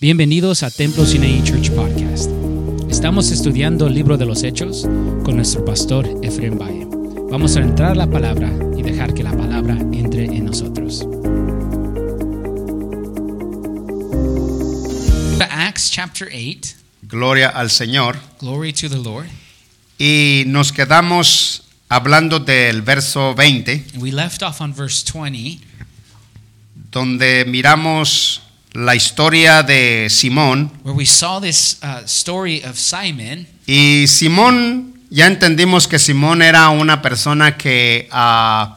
Bienvenidos a Templo Sinai Church Podcast. Estamos estudiando el libro de los Hechos con nuestro pastor Efraín Valle. Vamos a entrar la palabra y dejar que la palabra entre en nosotros. Acts chapter 8. Gloria al Señor. Glory to the Lord. Y nos quedamos hablando del verso 20, And we left off on verse 20 donde miramos la historia de Simón. where we saw this uh, story of Simon. Y Simón, ya entendimos que Simón era una persona que ah,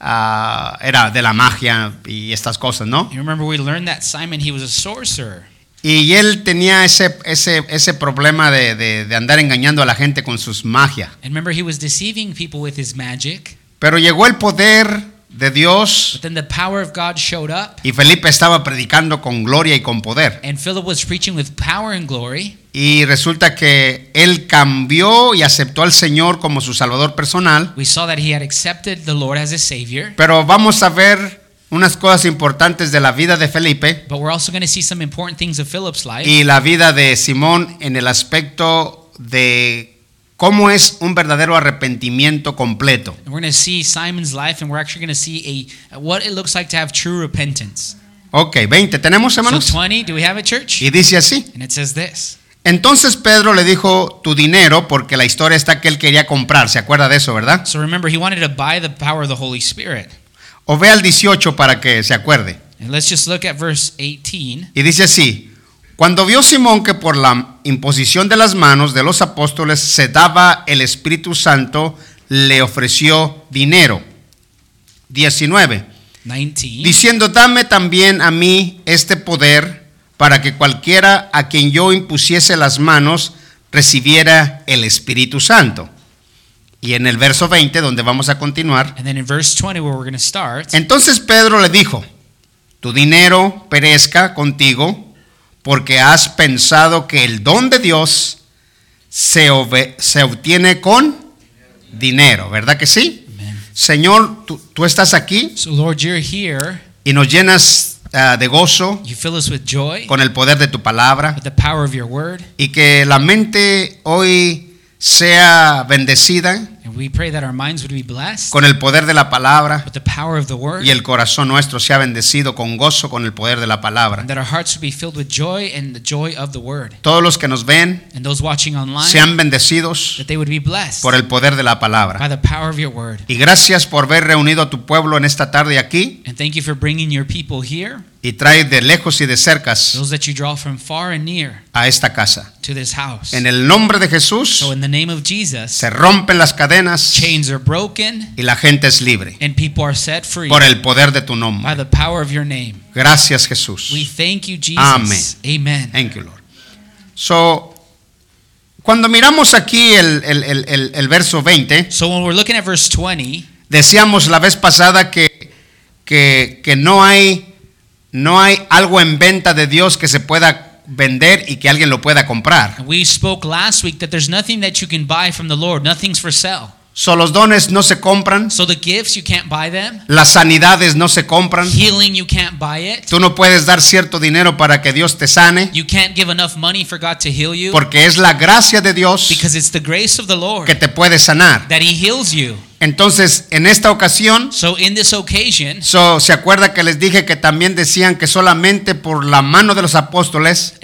ah, era de la magia y estas cosas, ¿no? You remember we learned that Simon he was a sorcerer. Y él tenía ese, ese, ese problema de, de- de andar engañando a la gente con sus magias. And remember he was deceiving people with his magic. Pero llegó el poder de Dios But then the power of God showed up y Felipe estaba predicando con gloria y con poder. and Philip was preaching with power and glory. Y resulta que él cambió y aceptó al Señor como su Salvador personal. We saw that he had accepted the Lord as his savior. Pero vamos a ver unas cosas importantes de la vida de Felipe But we're also going to see some important things of Philip's life y la vida de Simón en el aspecto de cómo es un verdadero arrepentimiento completo. and we're going to see Simon's life and we're actually going to see a what it looks like to have true repentance. Ok, 20, ¿tenemos So hermanos? 20, do we have it church? Y dice así. And it says this. Entonces Pedro le dijo tu dinero porque la historia está que él quería comprar, ¿se acuerda de eso, verdad? So remember he wanted to buy the power of the Holy Spirit. O ve al 18 para que se acuerde. And let's just look at verse 18. Y dice así, cuando vio Simón que por la imposición de las manos de los apóstoles se daba el Espíritu Santo, le ofreció dinero. 19. 19. Diciendo, dame también a mí este poder para que cualquiera a quien yo impusiese las manos recibiera el Espíritu Santo. Y en el verso 20, donde vamos a continuar, And then in verse 20 where we're going to start, entonces Pedro le dijo, tu dinero perezca contigo porque has pensado que el don de Dios se, obtiene con dinero, ¿verdad que sí? Amen. Señor, tú, tú estás aquí So Lord, you're here. y nos llenas ah, de gozo You fill us with joy, con el poder de tu palabra with the power of your word. y que la mente hoy sea bendecida And we pray that our minds would be blessed con el poder de la palabra with the power of the word. y el corazón nuestro sea bendecido con gozo con el poder de la palabra. Todos los que nos ven And those watching online, sean bendecidos por el poder de la by palabra. the power of your word. Y gracias por ver reunido a tu pueblo en esta tarde aquí Y trae de lejos y de cercas those that you draw from far and near a esta casa. to this house. En el nombre de Jesús So in the name of Jesus, se rompen las cadenas chains are broken y la gente es libre and people are set free por el poder de tu by nombre. the power of your name. Gracias Jesús. We thank you, Jesus. Amén. Amen. Thank you, Lord. So, cuando miramos aquí el, el- el- el- verso 20, So when we're looking at verse 20, decíamos la vez pasada que, que, que no, hay, no hay algo en venta de Dios que se pueda vender y que alguien lo pueda comprar. we spoke last week that there's nothing that you can buy from the Lord, nothing's for sale. So, los dones no se compran, So the gifts, you can't buy them. las sanidades no se compran. Healing, you can't buy it. Tú no puedes dar cierto dinero para que Dios te sane, You can't give enough money for God to heal you porque es la gracia de Dios because it's the grace of the Lord que te puede sanar. that He heals you. Entonces, en esta ocasión, So in this occasion, So, ¿Se acuerda que les dije que también decían que solamente por la mano de los apóstoles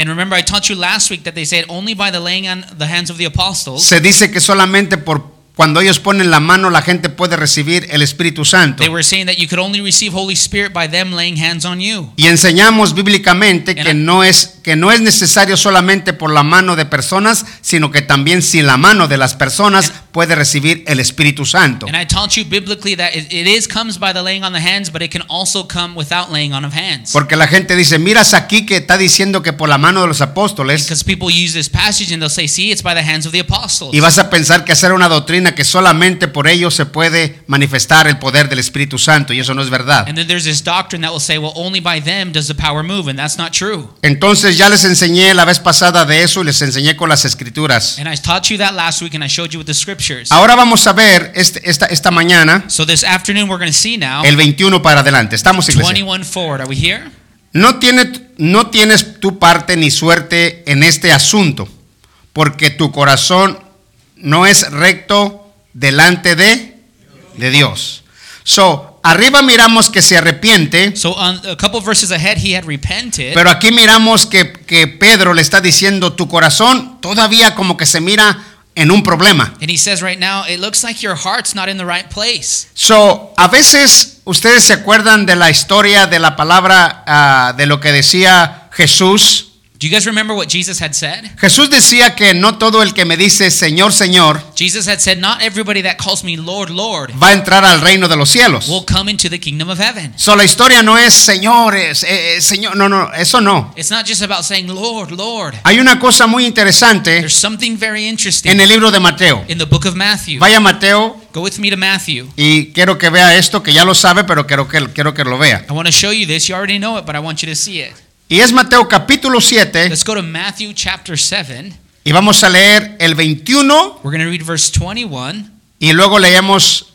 se dice que solamente por cuando ellos ponen la mano la gente puede recibir el Espíritu Santo? they were saying that you could only receive Holy Spirit by them laying hands on you. Y enseñamos bíblicamente que I- no es que no es necesario solamente por la mano de personas, sino que también sin la mano de las personas puede recibir el Espíritu Santo. And I taught you biblically that it, it is comes by the laying on the hands, but it can also come without laying on of hands. Porque la gente dice, miras aquí que está diciendo que por la mano de los apóstoles Because people use this passage and they'll say, see, it's by the hands of the apostles. y vas a pensar que hacer una doctrina que solamente por ellos se puede manifestar el poder del Espíritu Santo y eso no es verdad. And then there's this doctrine that will say, well, only by them does the power move, and that's not true. Entonces ya les enseñé la vez pasada de eso y les enseñé con las escrituras. And I taught you that last week, and I showed you with the scriptures. Ahora vamos a ver este- esta, esta mañana So this afternoon, we're going to see now el 21 para adelante. Estamos iglesia. 21 forward. Are we here? No tiene, no tienes tu parte ni suerte en este asunto, porque tu corazón no es recto delante de, de Dios. So, arriba miramos que se arrepiente, So on a couple verses ahead, he had repented. pero aquí miramos que, que Pedro le está diciendo, tu corazón todavía como que se mira en un problema. and he says right now, it looks like your heart's not in the right place. So, a veces ustedes se acuerdan de la historia de la palabra, ah, de lo que decía Jesús. Do you guys remember what Jesus had said? Jesús decía que no todo el que me dice Señor, Señor Jesus had said, Not everybody that calls me Lord, Lord va a entrar al reino de los cielos. will come into the kingdom of heaven. So, la historia no es señores, eh, eh, señor, no, no, eso no. It's not just about saying Lord, Lord. Hay una cosa muy interesante There's something very interesting en el libro de Mateo. in the book of Matthew. Vaya Mateo Go with me to Matthew. y quiero que vea esto, que ya lo sabe, pero quiero que, quiero que lo vea. I want you to show you this. You already know it, but I want you to see it. Y es Mateo capítulo 7 Let's go to Matthew chapter 7. y vamos a leer el 21 We're going to read verse 21. y luego leemos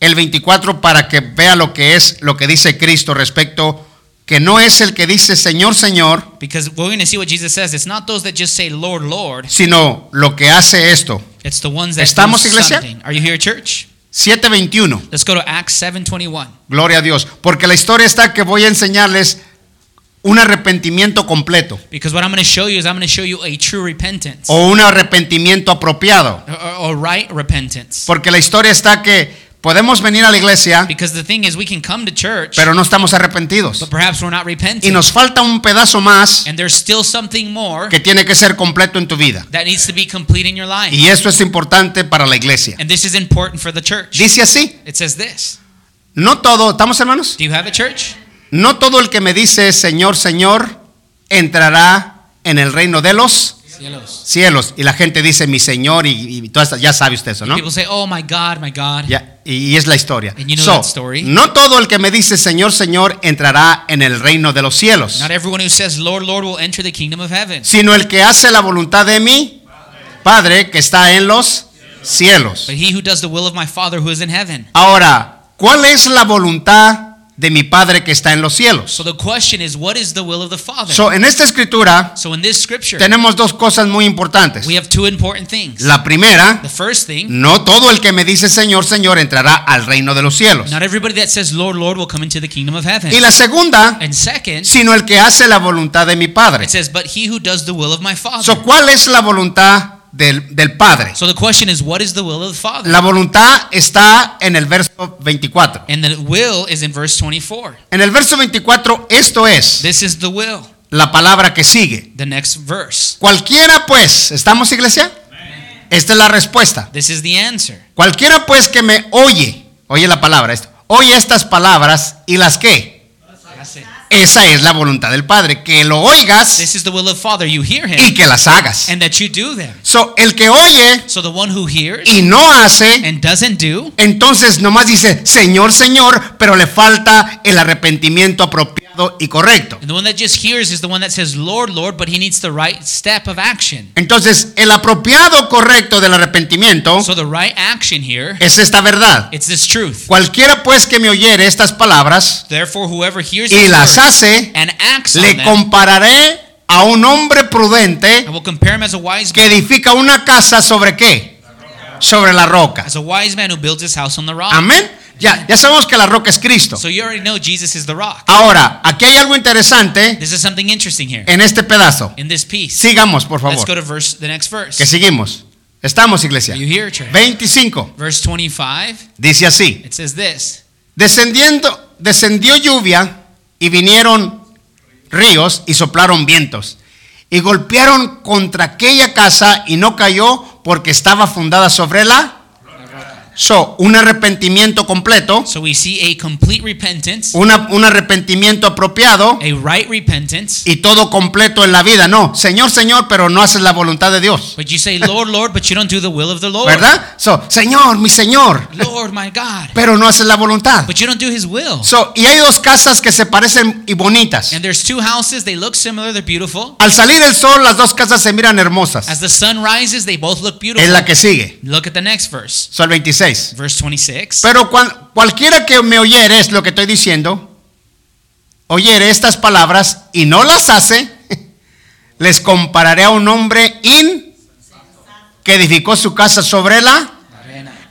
el 24 para que vea lo que es lo que dice Cristo respecto que no es el que dice Señor, Señor, Because we're going to see what Jesus says. It's not those that just say Lord, Lord. sino lo que hace esto. It's the ones that ¿Estamos, iglesia? something. Are you here, church? 7:21. Let's go to Acts 7:21. Gloria a Dios, porque la historia está que voy a enseñarles un arrepentimiento completo Because what I'm going to show you is I'm going to show you a true repentance o un arrepentimiento apropiado, or, or right repentance. porque la historia está que podemos venir a la iglesia, Because the thing is, we can come to church, pero no estamos arrepentidos. but perhaps we're not Y repenting. nos falta un pedazo más And there's still something more que tiene que ser completo en tu vida. that needs to be complete in your life. Y esto es importante para la iglesia. And this is important for the church. Dice así, It says this. no todo, ¿estamos hermanos? Do you have a church? No todo el que me dice Señor, Señor, entrará en el reino de los Cielos. cielos. Y la gente dice mi Señor y, y todas estas- ya sabe usted eso, ¿no? People say, "Oh my God, my God." Ya, y es la historia. And you know So, that story. no todo el que me dice Señor, Señor entrará en el reino de los cielos, Not everyone who says, "Lord, Lord," will enter the kingdom of heaven. sino el que hace la voluntad de mi Padre que está en los cielos. But he who does the will of my Father who is in heaven. Ahora, ¿cuál es la voluntad de mi Padre que está en los cielos? So the question is, what is the will of the Father? So, en esta escritura So in this scripture, tenemos dos cosas muy importantes. we have two important things. La primera, The first thing, no todo el que me dice Señor, Señor entrará al reino de los cielos. not everybody that says, "Lord, Lord," will come into the kingdom of heaven. Y la segunda, And second, sino el que hace la voluntad de mi Padre. it says, "But he who does the will of my Father." So, ¿cuál es la voluntad del, del Padre? So the question is, what is the will of the Father? La voluntad está en el verso 24. And the will is in verse 24. En el verso 24, esto es This is the will. la palabra que sigue. The next verse. Cualquiera pues, ¿estamos iglesia? Esta es la respuesta. This is the answer. Cualquiera pues que me oye, oye la palabra, esto, oye estas palabras y las que. Esa es la voluntad del Padre, que lo oigas This is the will of Father. You hear y que las hagas. and that you do them. So, el que oye So the one who hears y no hace, and doesn't do, entonces nomás dice Señor, Señor, pero le falta el arrepentimiento apropiado y correcto. and the one that just hears is the one that says, Lord, Lord, but he needs the right step of action. Entonces, el apropiado correcto del arrepentimiento So the right action here, es esta verdad. it's this truth. Cualquiera pues que me oyere estas palabras Therefore, whoever hears y las hace, and acts le them, compararé a un hombre prudente I will compare him as a wise que edifica una casa sobre qué? Sobre la roca. as a wise man who builds his house on the rock. Amén. Ya, ya sabemos que la roca es Cristo. So you already know Jesus is the rock. Ahora, aquí hay algo interesante This is something interesting here en este pedazo. in this piece. Sigamos, por Let's go favor. to verse the next verse. Que seguimos. Estamos, iglesia. Are you here, church? 25. Verse 25. Dice así. It says this. Descendiendo, descendió lluvia y vinieron ríos y soplaron vientos y golpearon contra aquella casa y no cayó porque estaba fundada sobre la So, un arrepentimiento completo, So we see a complete repentance, una- un arrepentimiento apropiado a right repentance. y todo completo en la vida. No, Señor, Señor, pero no haces la voluntad de Dios. But you say, Lord, Lord, but you don't do the will of the Lord. ¿Verdad? So, Señor, mi Señor, Lord, my God. pero no haces la voluntad. But you don't do his will. So, y hay dos casas que se parecen y bonitas. And there's two houses, they look similar, they're beautiful. Al salir el sol, las dos casas se miran hermosas. As the sun rises, they both look Es beautiful. la que sigue. Look at the next verse. Sol 26. Verse 26. Pero cuan- cualquiera que me oyere es lo que estoy diciendo oyere estas palabras y no las hace, les compararé a un hombre in que edificó su casa sobre la.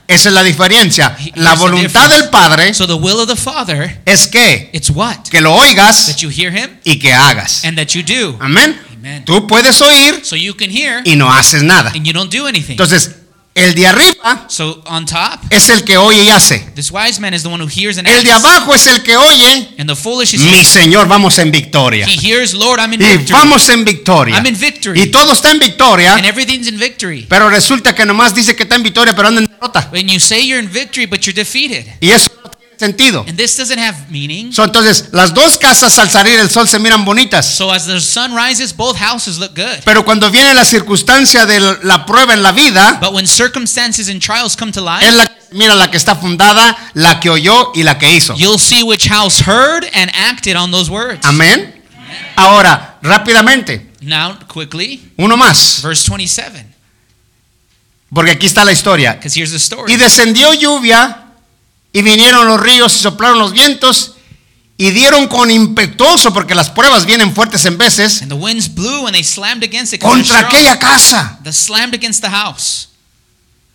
Esa es la diferencia. La voluntad del Padre So the will of the Father, es que it's what? que lo oigas That you hear him y que hagas. and that you do. Amén. Amen. Tú puedes oír So you can hear y no haces nada. and you don't do anything. Entonces, el de arriba So on top, es el que oye y hace. this wise man is the one who hears and El de abajo es el que oye. And the foolish is Mi Señor, vamos en victoria. he hears, Lord, I'm in Y victory. vamos en victoria. I'm in victory. Y todo está en victoria. And everything's in victory. Pero resulta que nomás dice que está en victoria, pero anda en derrota. When you say you're in victory, but you're defeated. Y eso sentido. And this doesn't have meaning. So, entonces, las dos casas al salir el sol se miran bonitas. So as the sun rises, both houses look good. Pero cuando viene la circunstancia de la prueba en la vida, But when circumstances and trials come to es life, la mira la que está fundada, la que oyó y la que hizo. you'll see which house heard and acted on those words. Amén. Ahora, rápidamente, Now, quickly, uno más, verse 27, porque aquí está la historia. because here's the story. Y descendió lluvia, y vinieron los ríos y soplaron los vientos, y dieron con impetuoso, porque las pruebas vienen fuertes en veces, And the winds blew and they slammed against it. contra aquella casa. They slammed against the house.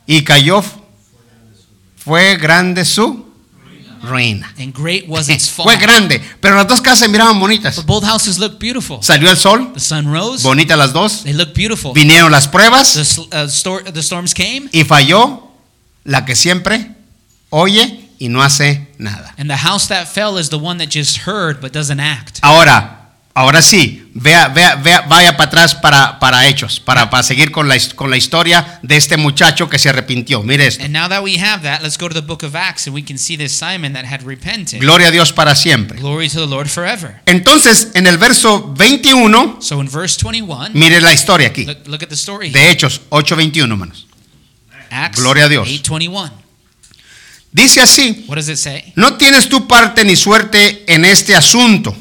Y cayó, fue grande su ruina. And great was its fall. Fue grande, pero las dos casas se miraban bonitas. But both houses looked beautiful. Salió el sol, The sun rose. bonitas las dos. They looked beautiful. Vinieron las The, pruebas sl- uh, stor- the storms came. y falló la que siempre oye y no hace nada. And the house that fell is the one that just heard but doesn't act. Ahora, ahora sí, vea, vea, vea, vaya para atrás para, para hechos, para, para seguir con la, con la historia de este muchacho que se arrepintió. Mire esto. And now that we have that, let's go to the book of Acts and we can see this Simon that had repented. Gloria a Dios para siempre. Glory to the Lord forever. Entonces, en el verso 21, So in verse 21, mire la historia aquí. look, look at the story. De Hechos 8:21, hermanos. Acts Gloria a Dios. 8:21. Dice así, What does it say? no tienes tu parte ni suerte en este asunto,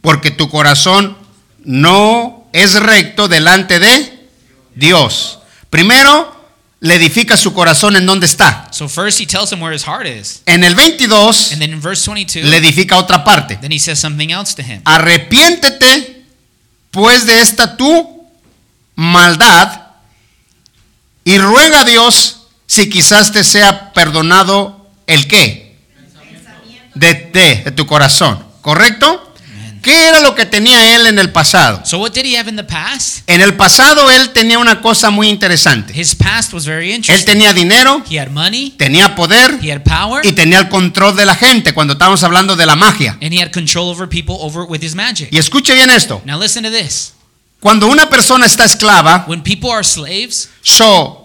porque tu corazón no es recto delante de Dios. Primero, le edifica su corazón en donde está. So first he tells him where his heart is. En el 22, And then in verse 22, le edifica otra parte. then he says something else to him. Arrepiéntete, pues, de esta tu maldad y ruega a Dios si quizás te sea perdonado el qué? De, de, de tu corazón. ¿Correcto? ¿Qué era lo que tenía él en el pasado? So what did he have in the past? En el pasado él tenía una cosa muy interesante. His past was very Él interesting. tenía dinero, He had money, tenía poder he had power, y tenía el control de la gente cuando estábamos hablando de la magia. and he had control over people over with his magic. Y escuche bien esto. Now listen to this. Cuando una persona está esclava, When people are slaves, So,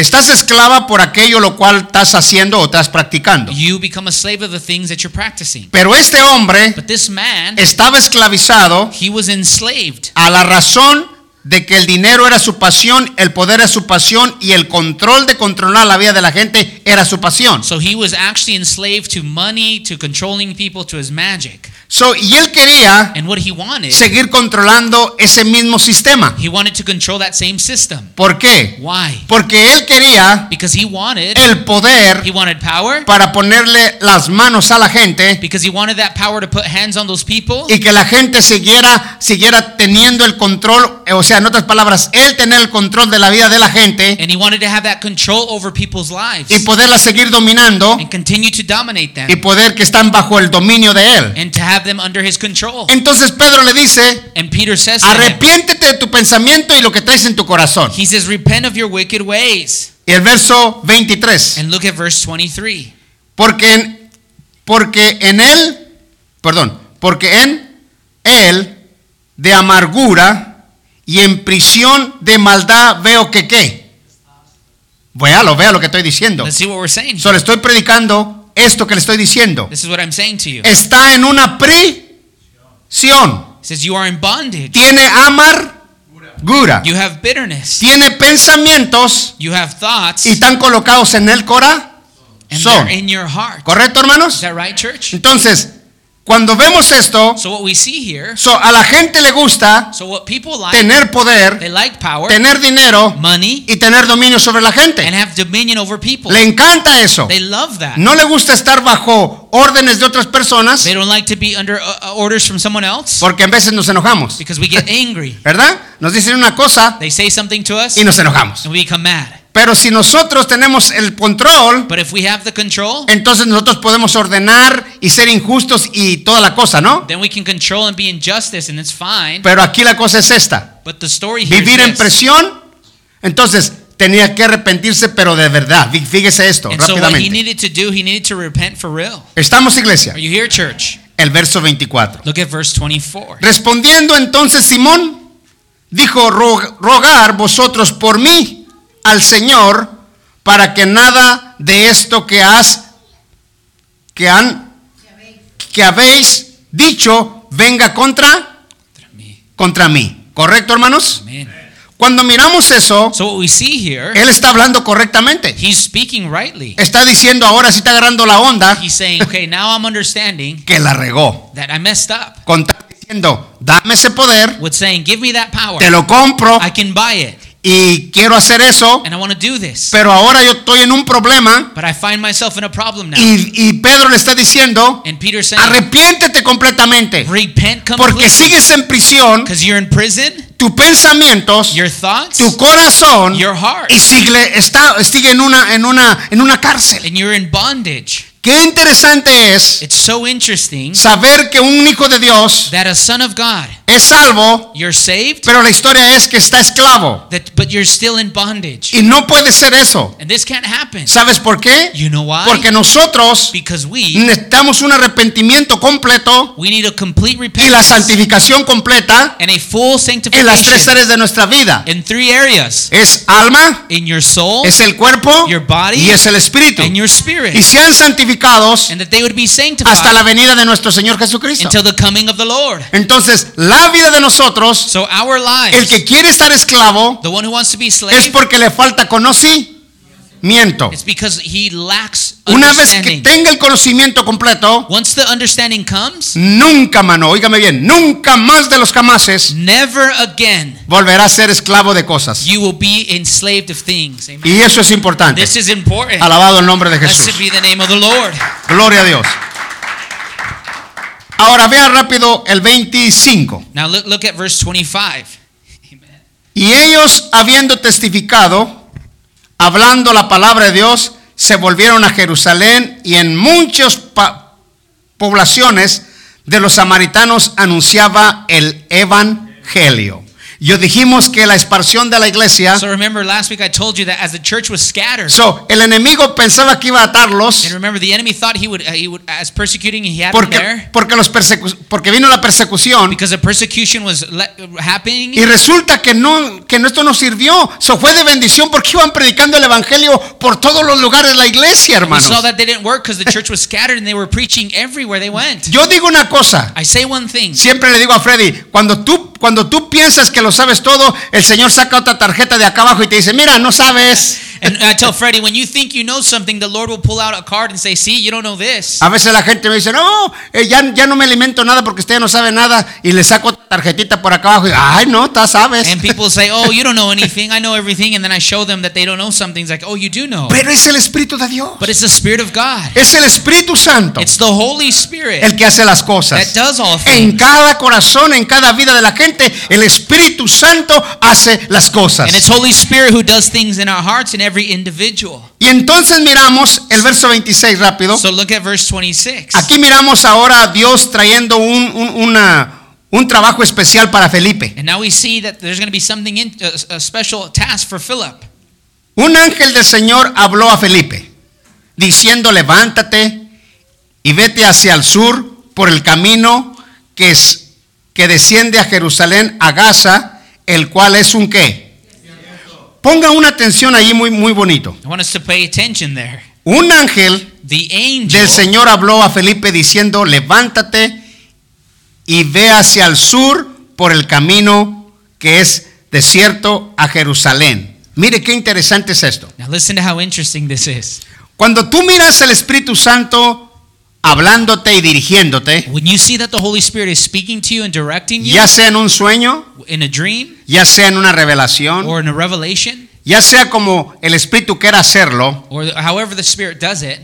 estás esclava por aquello lo cual estás haciendo o estás practicando. you become a slave of the things that you're practicing. Pero este hombre But this man, estaba esclavizado he was enslaved a la razón de que el dinero era su pasión, el poder era su pasión y el control de controlar la vida de la gente era su pasión. So he was actually enslaved to money, to controlling people, to his magic. So, y él quería And what he wanted, seguir controlando ese mismo sistema. he wanted to control that same system. ¿Por qué? Why? Porque él quería Because he wanted, el poder he wanted power, para ponerle las manos a la gente because he wanted that power to put hands on those people, y que la gente siguiera, siguiera teniendo el control, o sea, en otras palabras, él tener el control de la vida de la gente and he wanted to have that control over people's lives y poderla seguir dominando and continue to dominate y them poder que están bajo el dominio de él. and to have them under his control. Entonces Pedro le dice, And Peter says arrepiéntete de tu pensamiento y lo que traes en tu corazón. he says, repent of your wicked ways. Y el verso 23, And look at verse 23. porque en, porque en él, perdón, porque en él de amargura y en prisión de maldad veo que qué. Véalo, vea lo que estoy diciendo. Let's see what we're saying. Solo estoy predicando esto que le estoy diciendo. This is what I'm saying to you. Está en una prisión. It says you are in bondage. Tiene amargura. You have bitterness. Tiene pensamientos You have thoughts. y están colocados en el corazón. And they're in your heart. ¿Correcto, Is hermanos? that right, church? Entonces, Cuando vemos esto, So what we see here, so, a la gente le gusta so what people like, tener poder, they like power, tener dinero money, y tener dominio sobre la and gente. have dominion over people. Le encanta eso. They love that. No le gusta estar bajo órdenes de otras personas They don't like to be under uh, uh, orders from someone else porque a veces nos enojamos. because we get angry. ¿Verdad? Nos dicen una cosa They say something to us y nos enojamos. and we become mad. Pero si nosotros tenemos el control, But if we have the control, entonces nosotros podemos ordenar y ser injustos y toda la cosa, ¿no? then we can control and be and it's fine. Pero aquí la cosa es esta. But the story here Vivir is en this. presión, entonces tenía que arrepentirse, pero de verdad. Fí- Fíjese esto, And so what he rápidamente. needed to do, he needed to repent for real. Estamos, iglesia. Are you here, church? El verso 24. Look at verse 24. Respondiendo entonces Simón, dijo, "Ro- rogar vosotros por mí al Señor para que nada de esto que has, que han, que habéis dicho venga contra, Contra mí. contra mí. ¿Correcto, hermanos? Cuando miramos eso, So what we see here, él está hablando correctamente. he's speaking rightly. Está diciendo, ahora sí está agarrando la onda, He's saying, okay, now I'm understanding que la regó. that I messed up. Con diciendo, dame ese poder, With saying, give me that power. te lo compro I can buy it. Y quiero hacer eso, And I want to do this. pero ahora yo estoy en un problema But I find myself in a problem now. y, y Pedro le está diciendo, And Peter's saying, arrepiéntete completamente, repent porque completely. sigues en prisión, Because you're in prison, tus pensamientos, your thoughts, tu corazón your heart, y sigue, está, sigue en, una, en, una, en una cárcel. and you're in bondage. Qué interesante es It's so interesting saber que un hijo de Dios that a son of God, es salvo, you're saved, pero la historia es que está esclavo that, but you're still in bondage. y no puede ser eso. And this can't happen. ¿Sabes por qué? You know why? Porque nosotros Because we necesitamos un arrepentimiento completo we need a complete y la repentance santificación completa and a full en las tres sanctification áreas de nuestra vida. in three areas: Es alma, in your soul, es el cuerpo Your body y es el espíritu. and your spirit, Y sean santificados and that they would be hasta sanctified la venida de nuestro Señor Jesucristo. until the coming of the Lord. Entonces, la vida de nosotros, So our el lives, que quiere estar esclavo, the one who wants to be es slave, porque le falta conocimiento. it's because he lacks Una vez que tenga el conocimiento completo, Once the understanding comes, nunca, mano, oígame bien, nunca más de los jamases never again volverá a ser esclavo de cosas. you will be enslaved of things. Amen. Y eso es importante. This is important. Alabado el nombre de Jesús. Be the name of the Lord. Gloria a Dios. Ahora vea rápido el 25. Now look, look at verse 25. Amen. Y ellos, habiendo testificado, hablando la palabra de Dios, se volvieron a Jerusalén y en muchas poblaciones de los samaritanos anunciaba el evangelio. Yo dijimos que la expansión de la iglesia, So remember last week I told you that as the church was scattered, so, el enemigo pensaba que iba a atarlos and remember the enemy thought he would, uh, he would as persecuting he had porque, there porque, los porque vino la persecución because the persecution was happening. y resulta que no que esto no sirvió. So fue de bendición porque iban predicando el evangelio por todos los lugares de la iglesia, We hermanos. saw that they didn't work because the church was scattered and they were preaching everywhere they went. Yo digo una cosa, I say one thing. siempre le digo a Freddy, cuando tú cuando tú piensas que lo sabes todo, el Señor saca otra tarjeta de acá abajo y te dice, "Mira, no sabes." And I tell Freddie, when you think you know something, the Lord will pull out a card and say, "See, you don't know this." A veces la gente me dice, "No, eh, ya, ya no me alimento nada porque usted no sabe nada." Y le saco tarjetita por acá abajo y, "Ay, no, tú sabes." And people say, "Oh, you don't know anything. I know everything." And then I show them that they don't know something. It's like, "Oh, you do know." Pero es el Espíritu de Dios. But it's the Spirit of God. Es el Espíritu Santo It's the Holy Spirit el que hace las that cosas. does all En things. cada corazón, en cada vida de la gente, el Espíritu Santo hace las cosas. And it's Holy Spirit who does things in our hearts in every individual. Y entonces miramos el verso 26 rápido. So look at verse 26. Aquí miramos ahora a Dios trayendo un, un- una- un trabajo especial para Felipe. And now we see that there's going to be something in, a, a special task for Philip. Un ángel del Señor habló a Felipe, diciendo, levántate y vete hacia el sur por el camino que, es, que desciende a Jerusalén, a Gaza, el cual es un qué. Ponga una atención ahí muy, muy bonito. I want us to pay attention there. Un ángel The angel del Señor habló a Felipe diciendo, levántate y ve hacia el sur por el camino que es desierto a Jerusalén. Mire qué interesante es esto. Now listen to how interesting this is. Cuando tú miras el Espíritu Santo hablándote y dirigiéndote, when you see that the Holy Spirit is speaking to you and directing you ya sea en un sueño, in a dream ya sea en una revelación, or in a revelation ya sea como el Espíritu quiera hacerlo, or however the Spirit does it,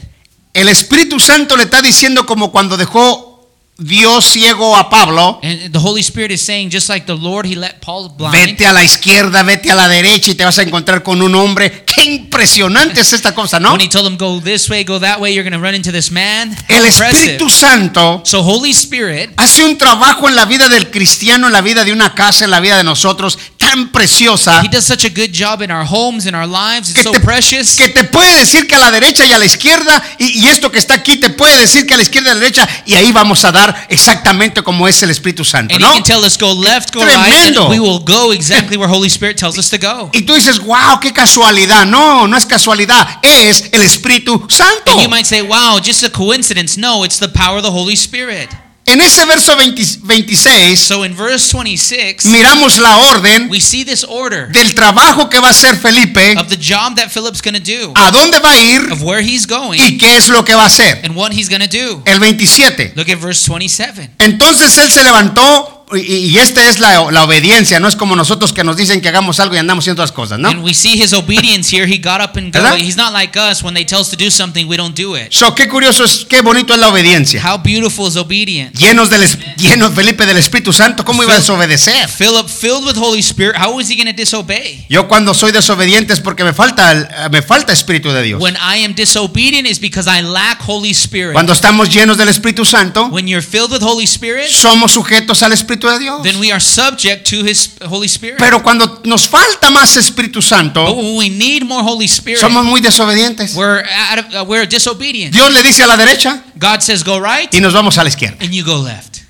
el Espíritu Santo le está diciendo como cuando dejó Dios ciego a Pablo, and the Holy Spirit is saying, just like the Lord, He let Paul blind. vete a la izquierda, vete a la derecha y te vas a encontrar con un hombre. Qué impresionante es esta cosa, ¿no? When He told him, go this way, go that way, you're going to run into this man. El. Espíritu Santo So Holy Spirit hace un trabajo en la vida del cristiano, en la vida de una casa, en la vida de nosotros, tan preciosa He does such a good job in our homes, in our lives. It's que so te, precious. que te puede decir que a la derecha y a la izquierda, y, y esto que está aquí te puede decir que a la izquierda y a la derecha, y ahí vamos a dar exactamente como es el Espíritu Santo, And he ¿no? can tell us go left, go right, Tremendo. and we will go exactly where Holy Spirit tells us to go. Y tú dices, wow, qué casualidad. No, no es casualidad, es el Espíritu Santo. And you might say, wow, just a coincidence. No, it's the power of the Holy Spirit. En ese verso 20 26 So in verse 26, miramos la orden we see this order del trabajo que va a hacer Felipe, of the job that Philip's to do, a dónde va a ir of where he's going, y qué es lo que va a hacer. and what he's to do. El 27. Look at verse 27. Entonces él se levantó y, y esta es la, la obediencia, no es como nosotros que nos dicen que hagamos algo y andamos haciendo otras cosas, ¿no? And we see his obedience here. He got up and go. ¿Verdad? He's not like us. When they tell us to do something, we don't do it. So, qué curioso es, qué bonito es la obediencia. How beautiful is obedience. Llenos del, llenos Felipe del Espíritu Santo, ¿cómo iba a desobedecer? Philip, filled with Holy Spirit, how is he going to disobey? Yo cuando soy desobediente es porque me falta, el- me falta Espíritu de Dios. When I am disobedient is because I lack Holy Spirit. Cuando estamos llenos del Espíritu Santo, When you're filled with Holy Spirit, somos sujetos al Espíritu de Dios. then we are subject to His Holy Spirit. Pero cuando nos falta más Espíritu But Santo, when we need more Holy Spirit, somos muy desobedientes. we're out of, uh, we're disobedient. Dios le dice a la derecha God says go right, y nos vamos a la izquierda, and you go left.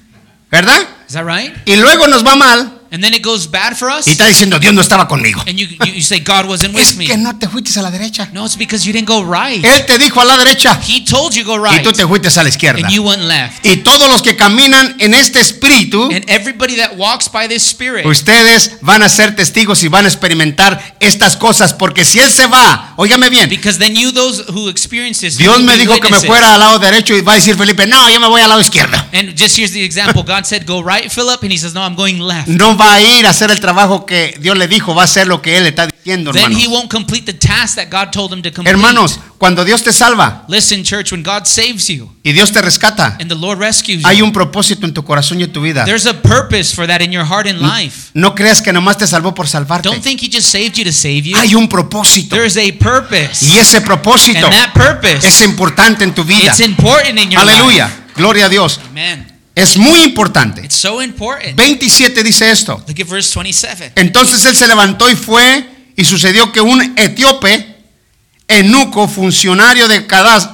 ¿verdad? Is that right? Y luego nos va mal And then it goes bad for us, y está diciendo, Dios no estaba conmigo. and you, you, you say God wasn't Es with me. que no te fuiste a la derecha. No, it's because you didn't go right. Él te dijo a la derecha He told you go y right, tú te fuiste a la izquierda. and you went left. Y todos los que caminan en este espíritu, And everybody that walks by this Spirit, ustedes van a ser testigos y van a experimentar estas cosas. Porque si Él se va, óigame bien, because then you, those who experience this, Dios you me dijo que me fuera al lado derecho y va a decir Felipe, no, yo me voy al lado izquierdo. And just here's the example. God said, "Go right, Philip," and he says, "No, I'm going left." No va a ir a hacer el trabajo que Dios le dijo, va a hacer lo que Él le está diciendo, hermanos. cuando Dios te salva listen, church. When God saves you y Dios te rescata, and the Lord rescues hay you, un propósito en tu corazón y en tu vida. there's a purpose for that in your heart and life. No creas que nomás te salvó por salvarte. Don't think He just saved you to save you. Hay un propósito. There's a purpose, Y ese propósito and that purpose es importante en tu vida. it's important in your Aleluya. life. Gloria a Dios. Amen. Es muy importante. It's so important. 27 dice esto. Look at verse 27. Entonces él se levantó y fue y sucedió que un etíope, eunuco, funcionario de,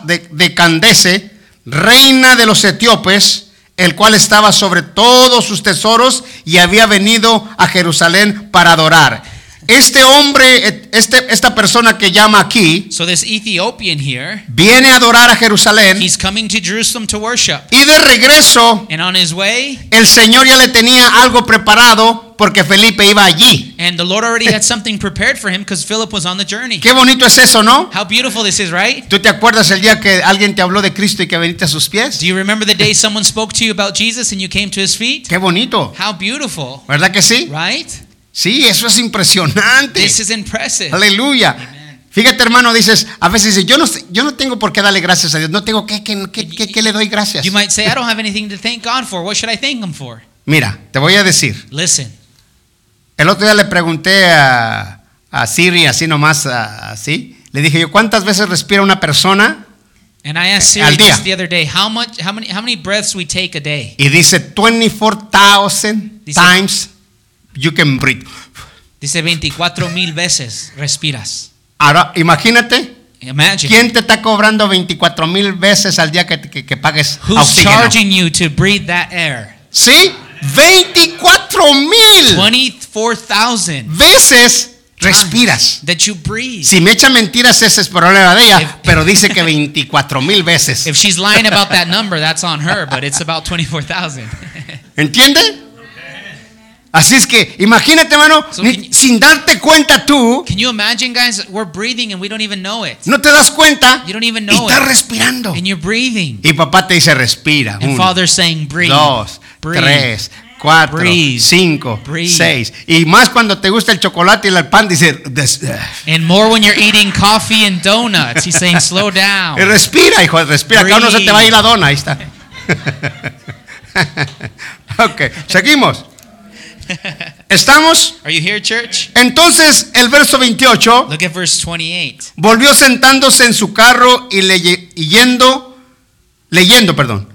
de, de Candace, reina de los etíopes, el cual estaba sobre todos sus tesoros y había venido a Jerusalén para adorar. Este hombre, este, esta persona que llama aquí, So this Ethiopian here, viene a adorar a Jerusalén he's coming to Jerusalem to worship, y de regreso and on his way, el Señor ya le tenía algo preparado porque Felipe iba allí. and the Lord already had something prepared for him because Philip was on the journey. Qué bonito es eso, ¿no? How beautiful this is, right? ¿Tú te acuerdas el día que alguien te habló de Cristo y que veniste a sus pies? Do you remember the day someone spoke to you about Jesus and you came to his feet? Qué bonito, How beautiful, ¿verdad que sí? right? Sí, eso es impresionante. This is impressive. Aleluya. Amen. Fíjate, hermano, dices, a veces dices, yo no, yo no tengo por qué darle gracias a Dios, no tengo que, que, que- que- que le doy gracias. You might say, I don't have anything to thank God for. What should I thank him for? Mira, te voy a decir, Listen, el otro día le pregunté a, a Siri, así nomás, a- así, le dije yo, ¿cuántas veces respira una persona? and I asked Siri Al día. just the other day, how much, how many, how many breaths we take a day? Y dice 24,000 Dice- times you can breathe. Dice 24 mil veces respiras. Ahora, imagínate, Imagine. ¿quién te está cobrando 24 mil veces al día que, que- que pagues Who's oxígeno? charging you to breathe that air? ¿Sí? 24 mil 24,000 veces respiras. that you breathe. Si me echa mentiras, ese es problema de ella, If- pero dice que 24 mil veces. If she's lying about that number, that's on her, but it's about 24,000. ¿Entiende? Así es que imagínate, hermano, So ni- can you- sin darte cuenta tú, Can you imagine, guys? We're breathing and we don't even know it. no te das cuenta You don't even y know estás it. respirando. And you're breathing. Y papá te dice respira. And Uno, Father's saying, breathe. dos, breathe. tres, cuatro, Breathe. cinco, Breathe. seis. Y más cuando te gusta el chocolate y el pan, dice And more when you're eating coffee and donuts. He's saying, slow down. y respira, hijo, respira. Acá no se te va a ir la dona, ahí está. ok, seguimos. ¿Estamos? Are you here, church? Entonces el verso 28, Look at verse 28. volvió sentándose en su carro y, leye- y yendo, leyendo, perdón,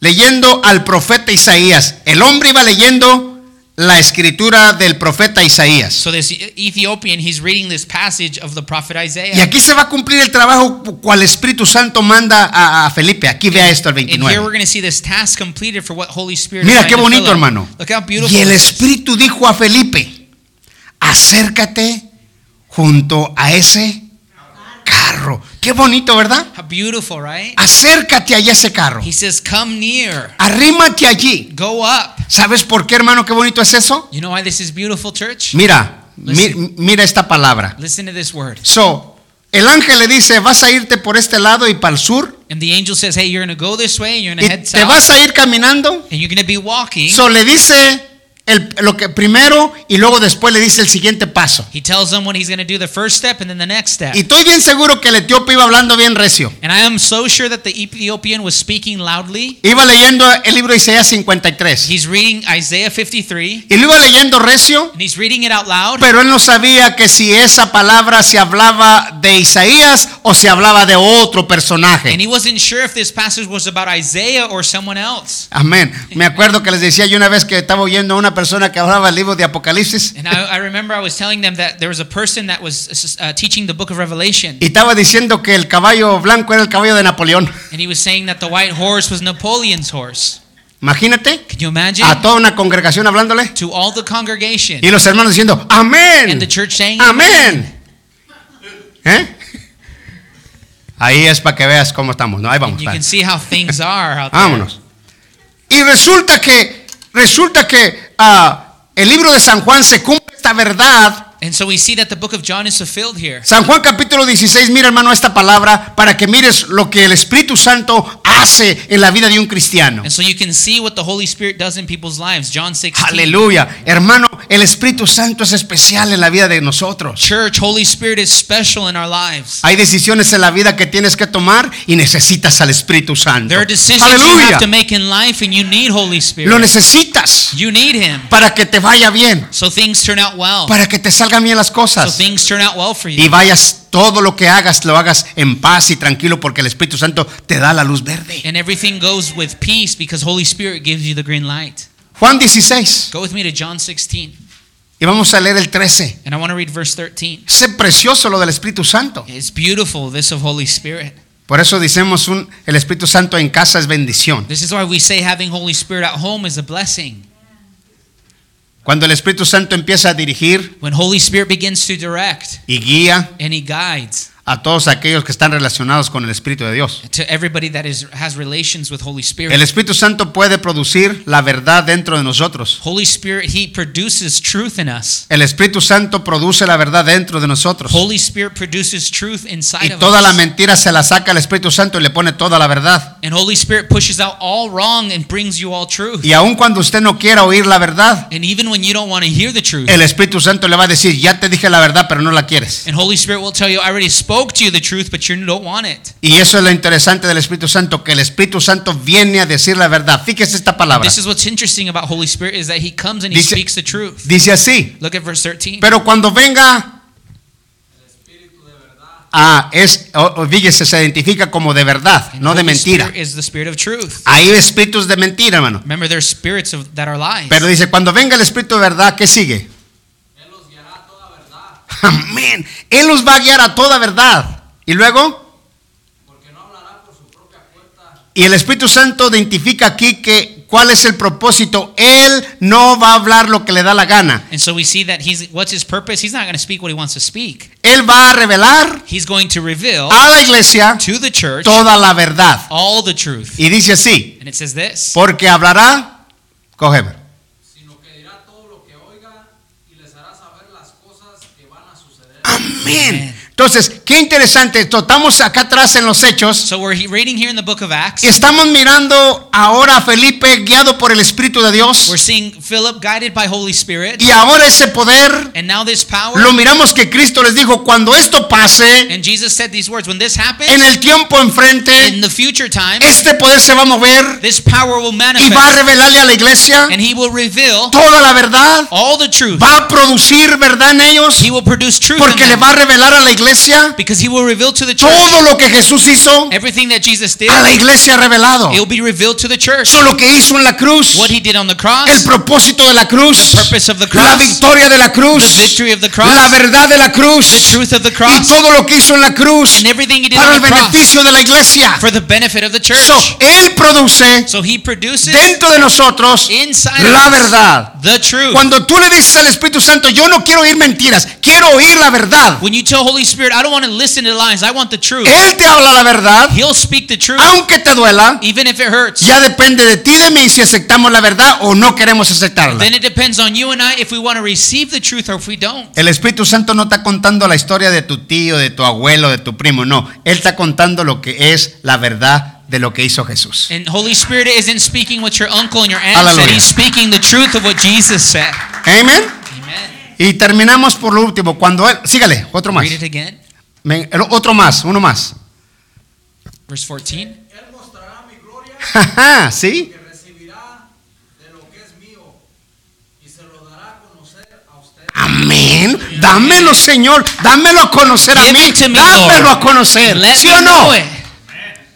leyendo al profeta Isaías. El hombre iba leyendo la escritura del profeta Isaías. So this Ethiopian, he's reading this passage of the prophet Y Isaiah. aquí se va a cumplir el trabajo cual Espíritu Santo manda a, a Felipe. Aquí vea esto el And here we're 29. going to see this task completed for what Holy Spirit Mira qué bonito, up. hermano. Look how beautiful Y el. Espíritu dijo a Felipe, acércate junto a ese. Qué bonito, ¿verdad? How beautiful, right? Acércate a ese carro. He says, come near. Arrímate allí. Go up. ¿Sabes por qué, hermano, qué bonito es eso? You know why this is beautiful, church? Mira, mi- mira esta palabra. Listen to this word. So, el ángel le dice, vas a irte por este lado y para el sur. And the angel says, hey, you're going to go this way and you're going to head te south. vas a ir caminando. And you're going to be walking. So, le dice el- lo que primero y luego después le dice el siguiente paso. He tells them when he's going to do the first step and then the next step. Y estoy bien seguro que el etíope iba hablando bien recio. And I am so sure that the Ethiopian was speaking loudly. Iba leyendo el libro de Isaías 53. He's reading Isaiah 53 Y lo iba leyendo recio, and he's reading it out loud. pero él no sabía que si esa palabra se hablaba de Isaías o se hablaba de otro personaje. And he wasn't sure if this passage was about Isaiah or someone else. Amén. Me acuerdo que les decía yo una vez que estaba oyendo una persona que hablaba el libro de Apocalipsis And I, I remember I was telling them that there was a person that was uh, teaching the book of Revelation. y estaba diciendo que el caballo blanco era el caballo de Napoleón. And he was saying that the white horse was Napoleon's horse. Imagínate Can you imagine? a toda una congregación hablándole To all the congregation. y los hermanos diciendo, amén. And the church saying, Amén. ¿Eh? Ahí es para que veas cómo estamos. No, ahí vamos. You dale. can see how things are out there. Vámonos. Y resulta que, resulta que el libro de San Juan se cumple esta verdad. And so we see that the book of John is fulfilled here. San Juan capítulo 16, mira hermano esta palabra para que mires lo que el Espíritu Santo hace en la vida de un cristiano. And so you can see what the Holy Spirit does in people's lives. John 16. Aleluya. Hermano, el Espíritu Santo es especial en la vida de nosotros. Church, Holy Spirit is special in our lives. Hay decisiones en la vida que tienes que tomar y necesitas al Espíritu Santo. There are decisions you Aleluya. have to make in life and you need Holy Lo Spirit. necesitas You need Him. para que te vaya bien, So things turn out well. para que te salgan bien las So cosas. things turn out well for Y vayas, todo lo que hagas, lo hagas en paz y tranquilo porque el Espíritu Santo te da la luz verde. And everything goes with peace because Holy Spirit gives you the green light. Juan 16. Go with me to John 16. Y vamos a leer el 13. And I want to read verse 13. Es precioso lo del Espíritu Santo. It's beautiful, this of Holy Spirit. Por eso decimos un, el Espíritu Santo en casa es bendición. This is why we say having Holy Spirit at home is a blessing. Cuando el Espíritu Santo empieza a dirigir When Holy Spirit begins to direct y guía and He guides a todos aquellos que están relacionados con el Espíritu de Dios. to everybody that is has relations with Holy Spirit. El Espíritu Santo puede producir la verdad dentro de nosotros. Holy Spirit, He produces truth in us. El Espíritu Santo produce la verdad dentro de nosotros. Holy Spirit produces truth inside Y of toda la us. mentira se la saca el Espíritu Santo y le pone toda la verdad. And Holy Spirit pushes out all wrong and brings you all truth. Y aun cuando usted no quiera oír la verdad, And even when you don't want to hear the truth, el Espíritu Santo le va a decir, ya te dije la verdad, pero no la quieres. and Holy Spirit will tell you, I already spoke to you the truth, but you don't want it. Y eso es lo interesante del Espíritu Santo, que el Espíritu Santo viene a decir la verdad. Fíjese esta palabra. This is what's interesting about Holy Spirit is that He comes and He Dice- speaks the truth. Dice así, Look at verse 13. pero cuando venga... Ah, es, fíjese, se identifica como de verdad, And no de mentira. Spirit is the spirit of truth. Hay espíritus de mentira, hermano. Remember, there's spirits of, that are lies. Pero dice, cuando venga el Espíritu de verdad, ¿qué sigue? Amén. Él los va a guiar a toda verdad. Y luego... Y el Espíritu Santo identifica aquí que cuál es el propósito. Él no va a hablar lo que le da la gana. and so we see that He's what's His purpose? He's not going to speak what He wants to speak. Él va a revelar He's going to reveal a la iglesia to the church toda la verdad. all the truth. Y dice así, And it says this porque hablará, coge, oiga y les hará saber las cosas que van a suceder. Amén. Entonces, qué interesante. Estamos acá atrás en los hechos. So we're reading here in the book of Acts. Y estamos mirando ahora a Felipe guiado por el Espíritu de Dios. We're seeing Philip guided by Holy Spirit. Y ahora ese poder And now this power. lo miramos que Cristo les dijo, cuando esto pase, And Jesus said these words When this happens, en el tiempo in enfrente, the future time, este poder se va a mover this power will y va a manifest. revelarle a la iglesia And he will reveal toda la verdad. all the truth. Va a producir verdad en ellos He will produce truth in porque le va a revelar a la iglesia Because he will reveal to the church todo lo que Jesús hizo everything that Jesus did. a la iglesia revelado. It will be revealed to the church. Eso lo que hizo en la cruz, What he did on the el cross, propósito de la cruz, The purpose of the la cross, victoria de la cruz, the victory of the cross, la verdad de la cruz the truth of the y cross, todo lo que hizo en la cruz and everything he did para on el the cross beneficio de la iglesia. for the benefit of the church. So, él produce So he produces dentro de nosotros inside la verdad. the truth. Cuando tú le dices al Espíritu Santo, yo no quiero oír mentiras, quiero oír la verdad. When you tell Holy Spirit, I don't want to listen to lies, I want the truth. Él te habla la verdad, He'll speak the truth, aunque te duela. even if it hurts. Ya depende de ti de mí si aceptamos la verdad o no queremos aceptarla. Then it depends on you and I if we want to receive the truth or if we don't. El Espíritu Santo no está contando la historia de tu tío, de tu abuelo, de tu primo, no. Él está contando lo que es la verdad de lo que hizo Jesús. And Holy Spirit isn't speaking what your uncle and your aunt said. Hallelujah. He's speaking the truth of what Jesus said. Amén. Amen. Y terminamos por lo último. Cuando él, sígale, otro más. Read it again. Me- el otro más, uno más. Verse 14. Él mostrará mi gloria Jaja, ¿Sí? que recibirá de lo que es mío y se lo dará a conocer a ustedes. Amén. Dámelo, Señor. Dámelo a conocer a mí. Dámelo Lord. a conocer. Let ¿Sí o no?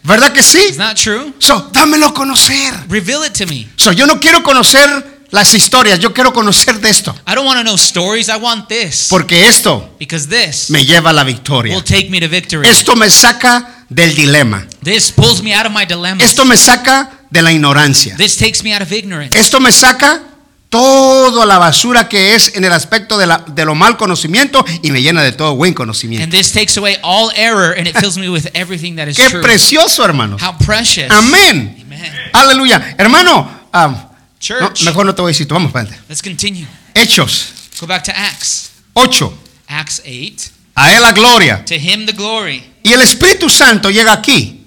¿Verdad que sí? It's not true. So, dámelo a conocer. Reveal it to me. So, yo no quiero conocer las historias, yo quiero conocer de esto. I don't want to know stories. I want this. Porque esto Because this me lleva a la victoria. will take me to victory. Esto me saca del dilema. This pulls me out of my dilemma. Esto me saca de la ignorancia. This takes me out of ignorance. Esto me saca toda la basura que es en el aspecto de, la- de lo mal conocimiento y me llena de todo buen And conocimiento. this takes away all error and it fills me with everything that is Qué true. precioso, hermanos. How precious. Amén. Amen. Aleluya. Hermano, ah, no, mejor no te voy a decir, vamos para adelante. let's continue. Hechos Go back to Acts. 8. Acts 8. A él la gloria. To him the glory. Y el Espíritu Santo llega aquí.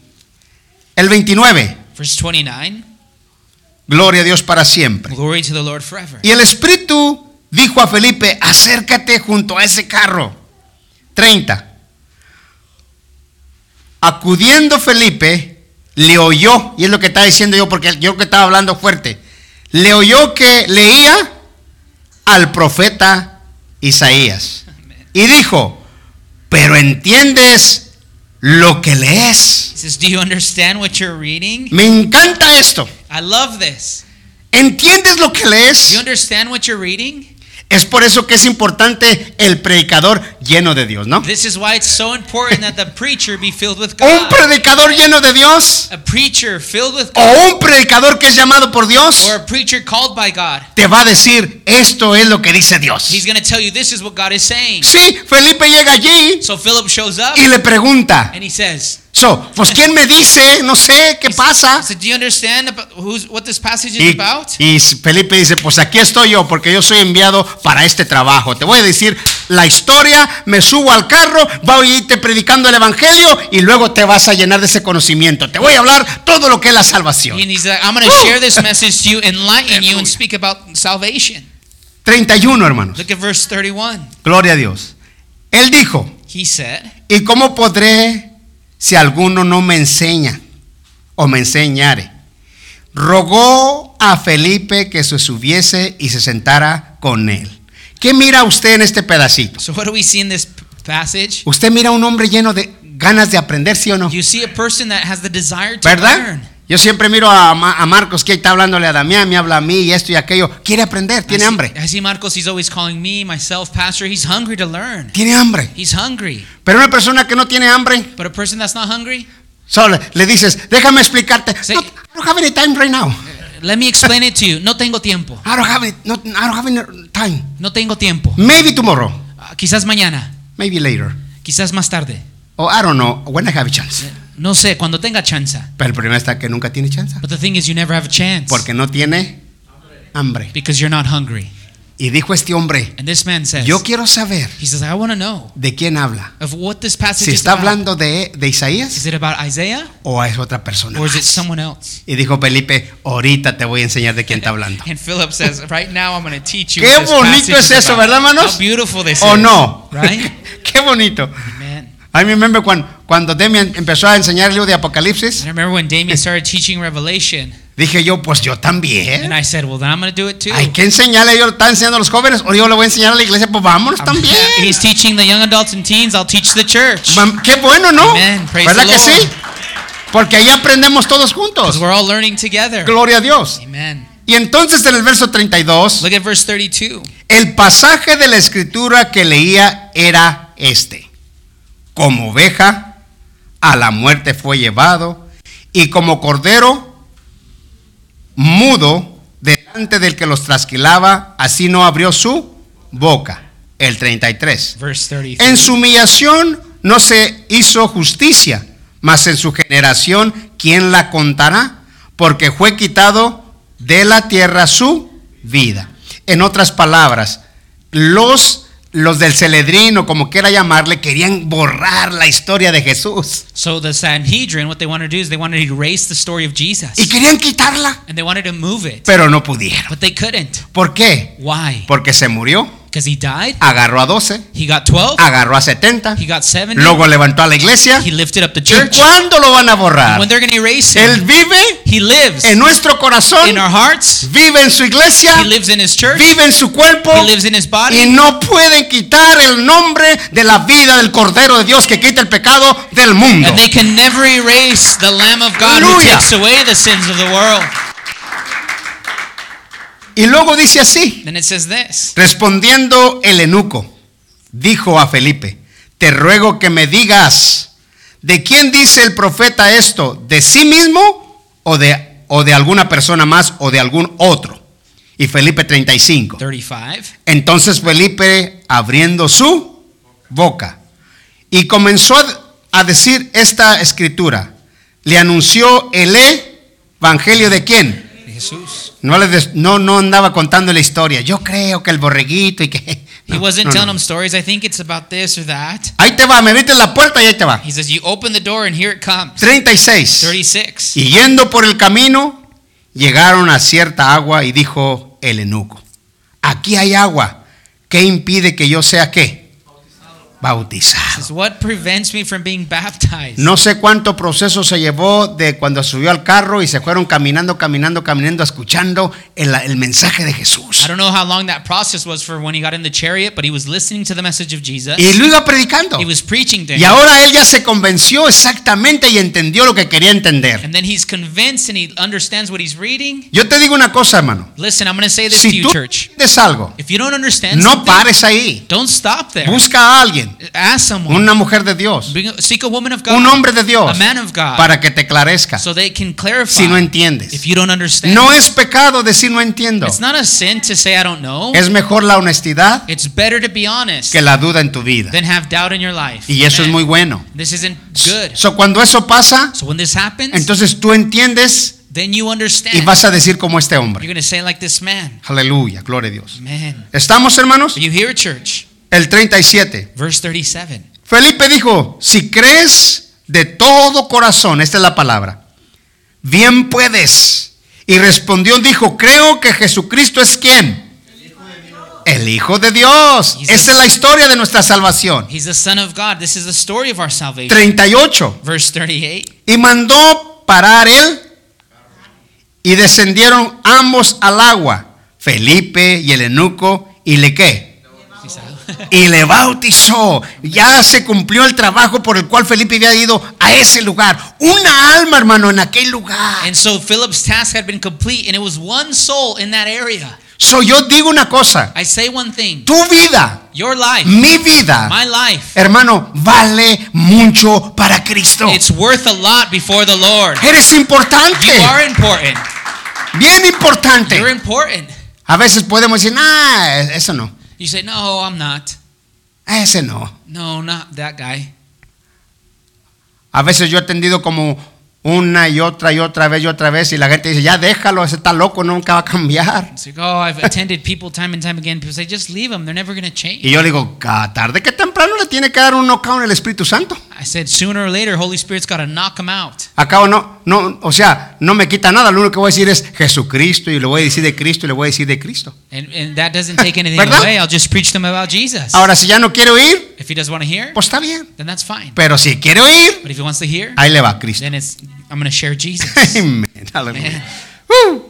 El 29. Verse 29. Gloria a Dios para siempre. Glory to the Lord forever. Y el Espíritu dijo a Felipe, acércate junto a ese carro. 30. Acudiendo Felipe, le oyó, y es lo que está diciendo yo, porque yo que estaba hablando fuerte, le oyó que leía al profeta Isaías. Y dijo, pero entiendes lo que lees. He says, Do you understand what you're reading? Me encanta esto. I love this. ¿Entiendes lo que Do you lees? understand what you're reading? Es por eso que es importante el predicador lleno de Dios, ¿no? This is why it's so important that the preacher be filled with Un God. predicador lleno de Dios A preacher filled with o God. un predicador que es llamado por Dios Or a preacher called by God. te va a decir, esto es lo que dice He's Dios. going to tell you this is what God is saying. Sí, Felipe llega allí So Philip shows up y le pregunta, and he says, so, pues ¿quién me dice? No sé, ¿qué pasa? said, Do you understand about who's, what this passage is Y, about? y Felipe dice, pues aquí estoy yo porque yo soy enviado para este trabajo. Te voy a decir la historia, me subo al carro, voy a irte predicando el evangelio y luego te vas a llenar de ese conocimiento. Te voy a hablar todo lo que es la salvación. And he's like, I'm going to share this message to you, enlighten you, and speak about salvation. 31, hermanos. Look at verse 31. Gloria a Dios. Él dijo, He said, ¿y cómo podré si alguno no me enseña o me enseñare? Rogó a Felipe que se subiese y se sentara con él. ¿Qué mira usted en este pedacito? So what do we see in this passage? Usted mira a un hombre lleno de ganas de aprender, ¿sí o no? You see a person that has the desire to ¿Verdad? learn. Yo siempre miro a, Ma- a Marcos que está hablándole a Damián, me habla a mí y esto y aquello. Quiere aprender, I tiene see- hambre. I see Marcos, he's always calling me, myself, pastor. He's hungry to learn. Tiene hambre. He's hungry. Pero una persona que no tiene hambre, But a person that's not hungry, solo le dices, déjame explicarte. Sí. No, I don't have any time right now. let me explain it to you. No tengo tiempo. I don't have any, no, I don't have any time. No tengo tiempo. Maybe tomorrow. Ah, quizás mañana. Maybe later. Quizás más tarde. Or I don't know, when I have a chance. No sé, cuando tenga chance. Pero el problema está que nunca tiene chance. But the thing is, you never have a chance. Porque no tiene hambre. Because you're not hungry. Y dijo este hombre, And this man says, yo quiero saber he says, I want to know de quién habla. of what this passage Si is está about. hablando de, de Isaías Is it about Isaiah o es otra persona. or is it someone else? Y dijo Felipe, ahorita te voy a enseñar de quién está hablando. And Philip says, right now I'm teach you. Qué bonito es eso, about." ¿verdad, hermanos? How beautiful this ¿O is. no? Right? Qué bonito. Me remember cuando, cuando Demian empezó a enseñar el libro de Apocalipsis, I remember when Damien started teaching Revelation, dije yo, pues yo and también. I said, well, then I'm going to do it too. Hay que enseñarle, yo enseñando a los jóvenes, o yo lo voy a enseñar a la iglesia, pues vámonos I'm- también. He's teaching the young adults and teens. I'll teach the church. Qué bueno, ¿no? Amen. Praise ¿Verdad the que Lord. sí? Porque ahí aprendemos todos juntos. we're all learning together. Gloria a Dios. Amen. Y entonces en el verso 32, Look at verse 32. el pasaje de la escritura que leía era este. Como oveja a la muerte fue llevado y como cordero mudo delante del que los trasquilaba, así no abrió su boca. El 33. Verse 33. En su humillación no se hizo justicia, mas en su generación, ¿quién la contará? Porque fue quitado de la tierra su vida. En otras palabras, los, los del Celedrín, o como quiera llamarle, querían borrar la historia de Jesús. So the Sanhedrin, what they wanted to do is they wanted to erase the story of Jesus. Y querían quitarla, And they wanted to move it. pero no pudieron. But they couldn't. ¿Por qué? Why? Porque se murió, he died. agarró a 12, He got 12. agarró a 70, He got 70. luego levantó a la iglesia. He lifted up the ¿Y church. cuándo lo van a borrar? When they're going to erase Él him, vive he lives en nuestro corazón, in our hearts. vive en su iglesia, He lives in his church. vive en su cuerpo He lives in his y body. no pueden quitar el nombre de la vida del Cordero de Dios que quita el pecado del mundo. And they can never erase the Lamb of God who takes away the sins of the world. Y luego dice así, Then it says this. respondiendo el eunuco, dijo a Felipe, te ruego que me digas, ¿de quién dice el profeta esto? ¿De sí mismo o de, o de alguna persona más o de algún otro? Y Felipe 35. 35. Entonces Felipe, abriendo su boca, y comenzó a- a decir esta escritura, le anunció el evangelio de quién. Jesús. No, le des- no, no andaba contando la historia. Yo creo que el borreguito y que... He No, wasn't no, telling no. them stories. I think it's about this or that. Ahí te va, me abriste la puerta y ahí te va. He says, You open the door and here it comes. 36. 36. Y yendo por el camino, llegaron a cierta agua y dijo el eunuco, aquí hay agua, ¿qué impide que yo sea qué? Bautizado. What prevents me from being baptized? No sé cuánto proceso se llevó de cuando subió al carro y se fueron caminando, caminando, caminando, escuchando el, el mensaje de Jesús. I don't know how long that process was for when he got in the chariot, but he was listening to the message of Jesus. Y lo iba predicando. He was preaching to Y ahora él ya se convenció exactamente y entendió lo que quería entender. And then he's convinced and he understands what he's reading. Yo te digo una cosa, hermano. Listen, I'm going to say this to Si you, tú church. entiendes algo, If you don't understand no pares ahí. don't stop there. Busca a alguien, Ask someone. una mujer de Dios, Bring seek a woman of God. un hombre de Dios, a man of God. para que te clarezca so they can clarify si no entiendes. if you don't understand. No es pecado decir no entiendo. It's not a sin to say I don't know. Es mejor la honestidad It's better to be honest que la duda en tu vida. than have doubt in your life. Y eso es muy bueno. This isn't good. So, cuando eso pasa, So when this happens, entonces tú entiendes then you understand. y vas a decir como este hombre. say like this man. Aleluya, gloria a Dios. ¿Estamos, hermanos? Are you here, church? El 37. Verse 37. Felipe dijo, si crees de todo corazón, esta es la palabra, bien puedes. Y respondió, dijo, creo que Jesucristo es quien? El Hijo de Dios. Esa es la historia de nuestra salvación. He's the Son of God. This is the story of our salvation. 38. Verse 38. Y mandó parar él y descendieron ambos al agua, Felipe y el eunuco, y le qué? Y le bautizó. Ya se cumplió el trabajo por el cual Felipe había ido a ese lugar. Una alma, hermano, en aquel lugar. And so Philip's task had been complete, and it was one soul in that area. So yo digo una cosa, I say one thing tu vida, your life, mi vida, my life, hermano, vale mucho para Cristo. it's worth a lot before the Lord. Eres importante, You are important. bien importante. You're important. A veces podemos decir, ah, eso no, You say, No, I'm not. ese no. No, not that guy. A veces yo he atendido como una y otra y otra vez y otra vez y la gente dice, ya déjalo, ese está loco, nunca va a cambiar. It's like, oh, I've attended people time and time again. People say, just leave them. They're never going to change. Y yo le digo, "Ca- tarde que temprano le tiene que dar un knockout el Espíritu Santo. I said, sooner or later, Holy Spirit's got to knock them out. Acabo no, no, o sea, no me quita nada, lo único que voy a decir es Jesucristo y le voy a decir de Cristo y le voy a decir de Cristo. And, and that doesn't take anything ¿Verdad? away. I'll just preach them about Jesus. Ahora, si ya no quiere oír, If he doesn't want to hear, pues está bien. then that's fine. Pero si quiere oír, But if he wants to hear, ahí le va Cristo. then it's I'm going to share Jesus. Aleluya. Uh,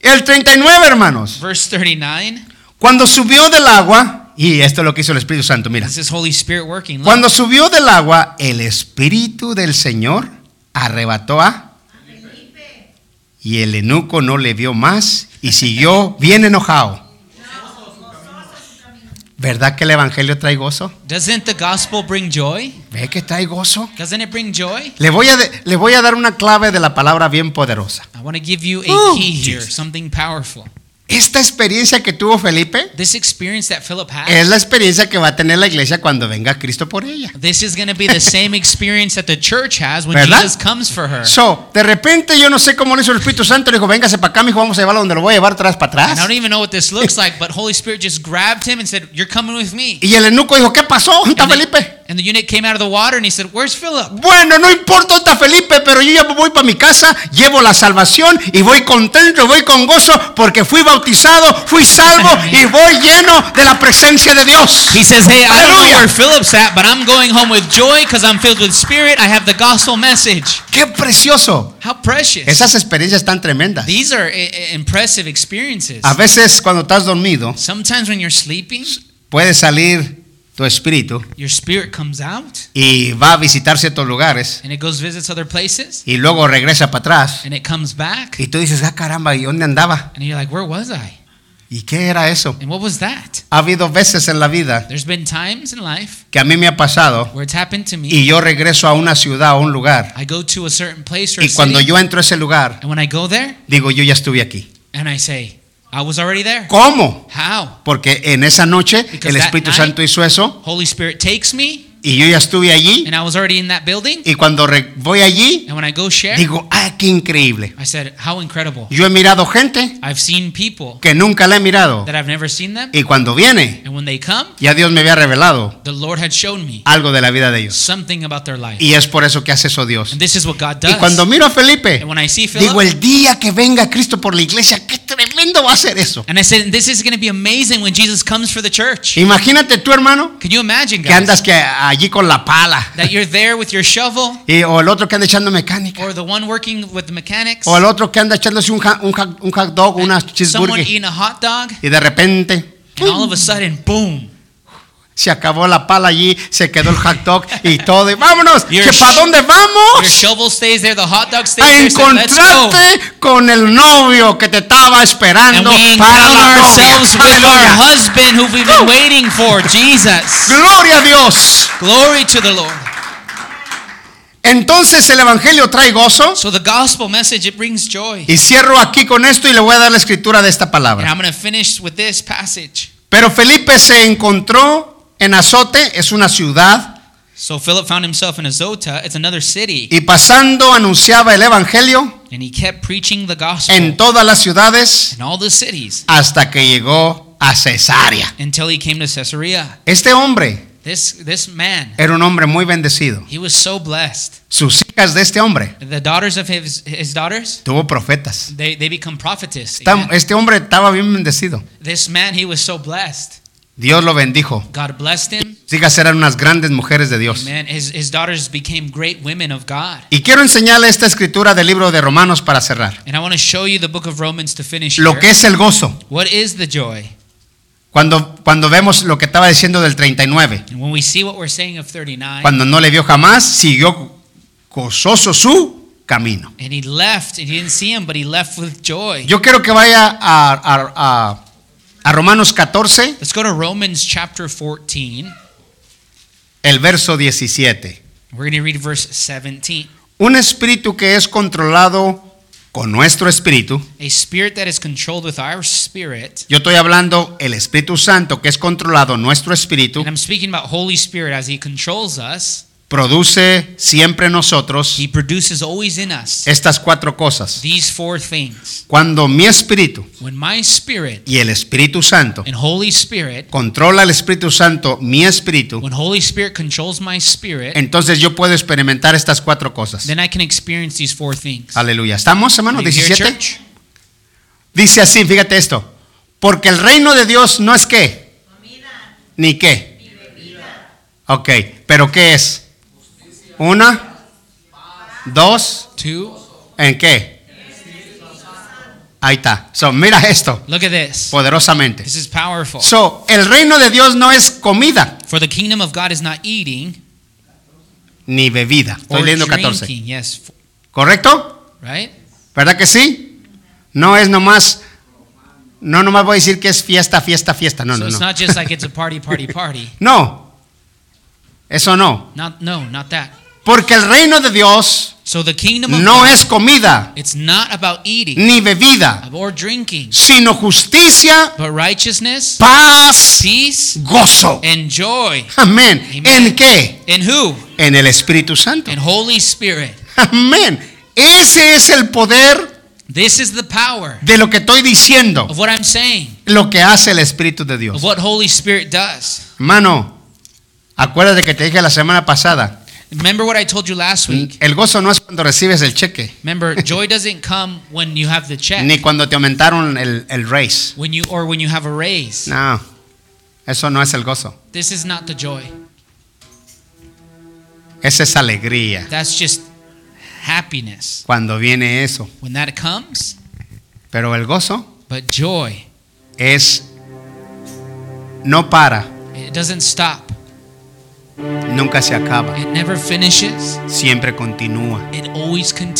el 39, hermanos. Verse 39. Cuando subió del agua, y esto es lo que hizo el Espíritu Santo, mira. Working. Cuando subió del agua, el Espíritu del Señor arrebató a... Y el eunuco no le vio más y siguió bien enojado. ¿Verdad que el Evangelio trae gozo? Doesn't the gospel bring joy? ¿Ve que trae gozo? Doesn't it bring joy? Le voy, a de- le voy a dar una clave de la palabra bien poderosa. I want to give you a Oh, key here, Jesus. something powerful. Esta experiencia que tuvo Felipe This experience that Philip had, es la experiencia que va a tener la iglesia cuando venga Cristo por ella. this is going to be the same experience that the church has when ¿Verdad? Jesus comes for her. So, de repente yo no sé cómo lo hizo el Espíritu Santo, le dijo, véngase para acá, mijo, vamos a llevarlo donde lo voy a llevar atrás para And I atrás. don't even know what this looks like, but Holy Spirit just grabbed him and said, "You're coming with me." Y el eunuco dijo, ¿qué pasó? ¿Dónde está And the, Felipe? And the eunuch came out of the water and he said, "Where's Philip?" Bueno, no importa está Felipe, pero yo ya voy para mi casa, llevo la salvación y voy contento, voy con gozo porque fui bautizado, fui salvo y voy lleno de la presencia de Dios. He says, "Hey, I don't know where Philip's at, but I'm going home with joy because I'm filled with Spirit. I have the gospel message." ¡Qué precioso! How precious! Esas experiencias tan tremendas. These are i- i- impressive experiences. A veces cuando estás dormido, Sometimes when you're sleeping, puede salir tu espíritu your spirit comes out y va a visitar ciertos lugares and it goes visits other places y luego regresa para atrás and it comes back y tú dices, ah caramba, ¿y dónde andaba? and you're like, "Where was I? ¿Y qué era eso? And what was that?" Ha habido veces en la vida There's been times in life que a mí me ha pasado where it's happened to me. y yo regreso a una ciudad o un lugar I go to a certain place or a y cuando city, yo entro a ese lugar and when I go there digo, yo ya estuve aquí. and I say, "I was already there." ¿Cómo? How? Porque en esa noche Because el that Espíritu night- Santo hizo eso Holy Spirit takes me y yo ya estuve allí and I was already in that building y cuando voy allí and when I go share, digo, ah, qué increíble. I said, "How incredible." Yo he mirado gente I've seen people que nunca la he mirado that I've never seen them y cuando viene and when they come, ya Dios me había revelado the Lord had shown me algo de la vida de ellos. something about their life. Y es por eso que hace eso Dios. And this is what God Y does. cuando miro a Felipe, And when I see Philip, digo, el día que venga Cristo por la iglesia, qué tremendo va a ser eso. and I said, this is going to be amazing when Jesus comes for the church. Imagínate tú, hermano, Can you imagine, que andas que allí con la pala. that you're there with your shovel, Y, o el otro que anda echando mecánica. or the one working with the mechanics, O el otro que anda echándose un, un, un hot dog, una someone cheeseburger. eating a hot dog, Y de repente and all of a sudden, boom, se acabó la pala allí, se quedó el hot dog y todo. Y vámonos, Your ¿que para dónde your vamos? shovel stays there, the hot dog stays A there, so encontrarte con el novio que te estaba And esperando para la ourselves with our husband who we've been waiting for, Jesus. Gloria a Dios. Glory to the Lord. Entonces el evangelio trae gozo. So the gospel message, it brings joy. Y cierro aquí con esto y le voy a dar la escritura de esta And palabra. I'm going to finish with this passage. Pero Felipe se encontró en Azote, es una ciudad, So Philip found himself in Azota. It's another city. y pasando anunciaba el evangelio And he kept preaching the gospel en todas las ciudades in all the cities hasta que llegó a Cesarea. until he came to Caesarea. Este hombre This, this man, era un hombre muy bendecido. he was so blessed. Sus hijas de este hombre The daughters of his, his daughters, tuvo profetas. they, they become prophetess. Esta-. Este hombre estaba bien bendecido. This man, he was so blessed. Dios lo bendijo. God blessed him. Eran unas grandes mujeres de Dios. Amen. His, his daughters became great women of God. Y quiero enseñarle esta escritura del libro de Romanos para cerrar. And I want to show you the book of Romans to finish Lo here. que es el gozo. What is the joy? Cuando, cuando vemos lo que estaba diciendo del 39. And when we see what we're saying of 39, Cuando no le vio jamás, siguió gozoso su camino. and he left, and he didn't see him, but he left with joy. Yo quiero que vaya a, a- a- a Romanos 14, Let's go to Romans chapter 14. el verso 17. We're going to read verse 17. Un espíritu que es controlado con nuestro espíritu. A spirit that is controlled with our spirit. Yo estoy hablando el Espíritu Santo que es controlado nuestro espíritu. And I'm speaking about Holy Spirit as he controls us. Produce siempre en nosotros He produces always in us estas cuatro cosas. these four things. Cuando mi espíritu When my spirit y el Espíritu Santo and Holy Spirit, controla el Espíritu Santo mi espíritu, when Holy Spirit controls my spirit, entonces yo puedo experimentar estas cuatro cosas. then I can experience these four things. Aleluya. ¿Estamos, hermano? Are you here, 17. church? Dice así, fíjate esto. Porque el reino de Dios no es qué. Ni qué. Ok, pero ¿qué es? Una, dos, Two. ¿en qué? Ahí está. So, mira esto, Look at this. poderosamente. This is powerful. So, el reino de Dios no es comida For the kingdom of God is not eating ni bebida. Estoy leyendo 14. drinking. Yes, f- ¿Correcto? right? ¿Verdad que sí? No es nomás, no nomás voy a decir que es fiesta, fiesta, fiesta. No, so no, it's no. not just like it's a party, party, party. No, eso no. Not no, not that. Porque el reino de Dios So the kingdom of no God, es comida it's not about eating ni bebida, or drinking, sino justicia, but righteousness, paz, peace, gozo. and joy. Amén. Amen. ¿En qué? In who? En el Espíritu Santo. In Holy Spirit. Amén. Ese es el poder This is the power de lo que estoy diciendo, of what I'm saying, lo que hace el Espíritu de Dios. of what Holy Spirit does. Hermano, acuérdate que te dije la semana pasada, Remember what I told you last week? el gozo no es cuando recibes el cheque, Remember, joy doesn't come when you have the check, ni cuando te aumentaron el, el raise. when you or when you have a raise. No, eso no es el gozo. This is not the joy. Esa es alegría That's just happiness cuando viene eso. when that comes. Pero el gozo But joy, es no para, it doesn't stop. Nunca se acaba, It never finishes. siempre continúa. It always continues.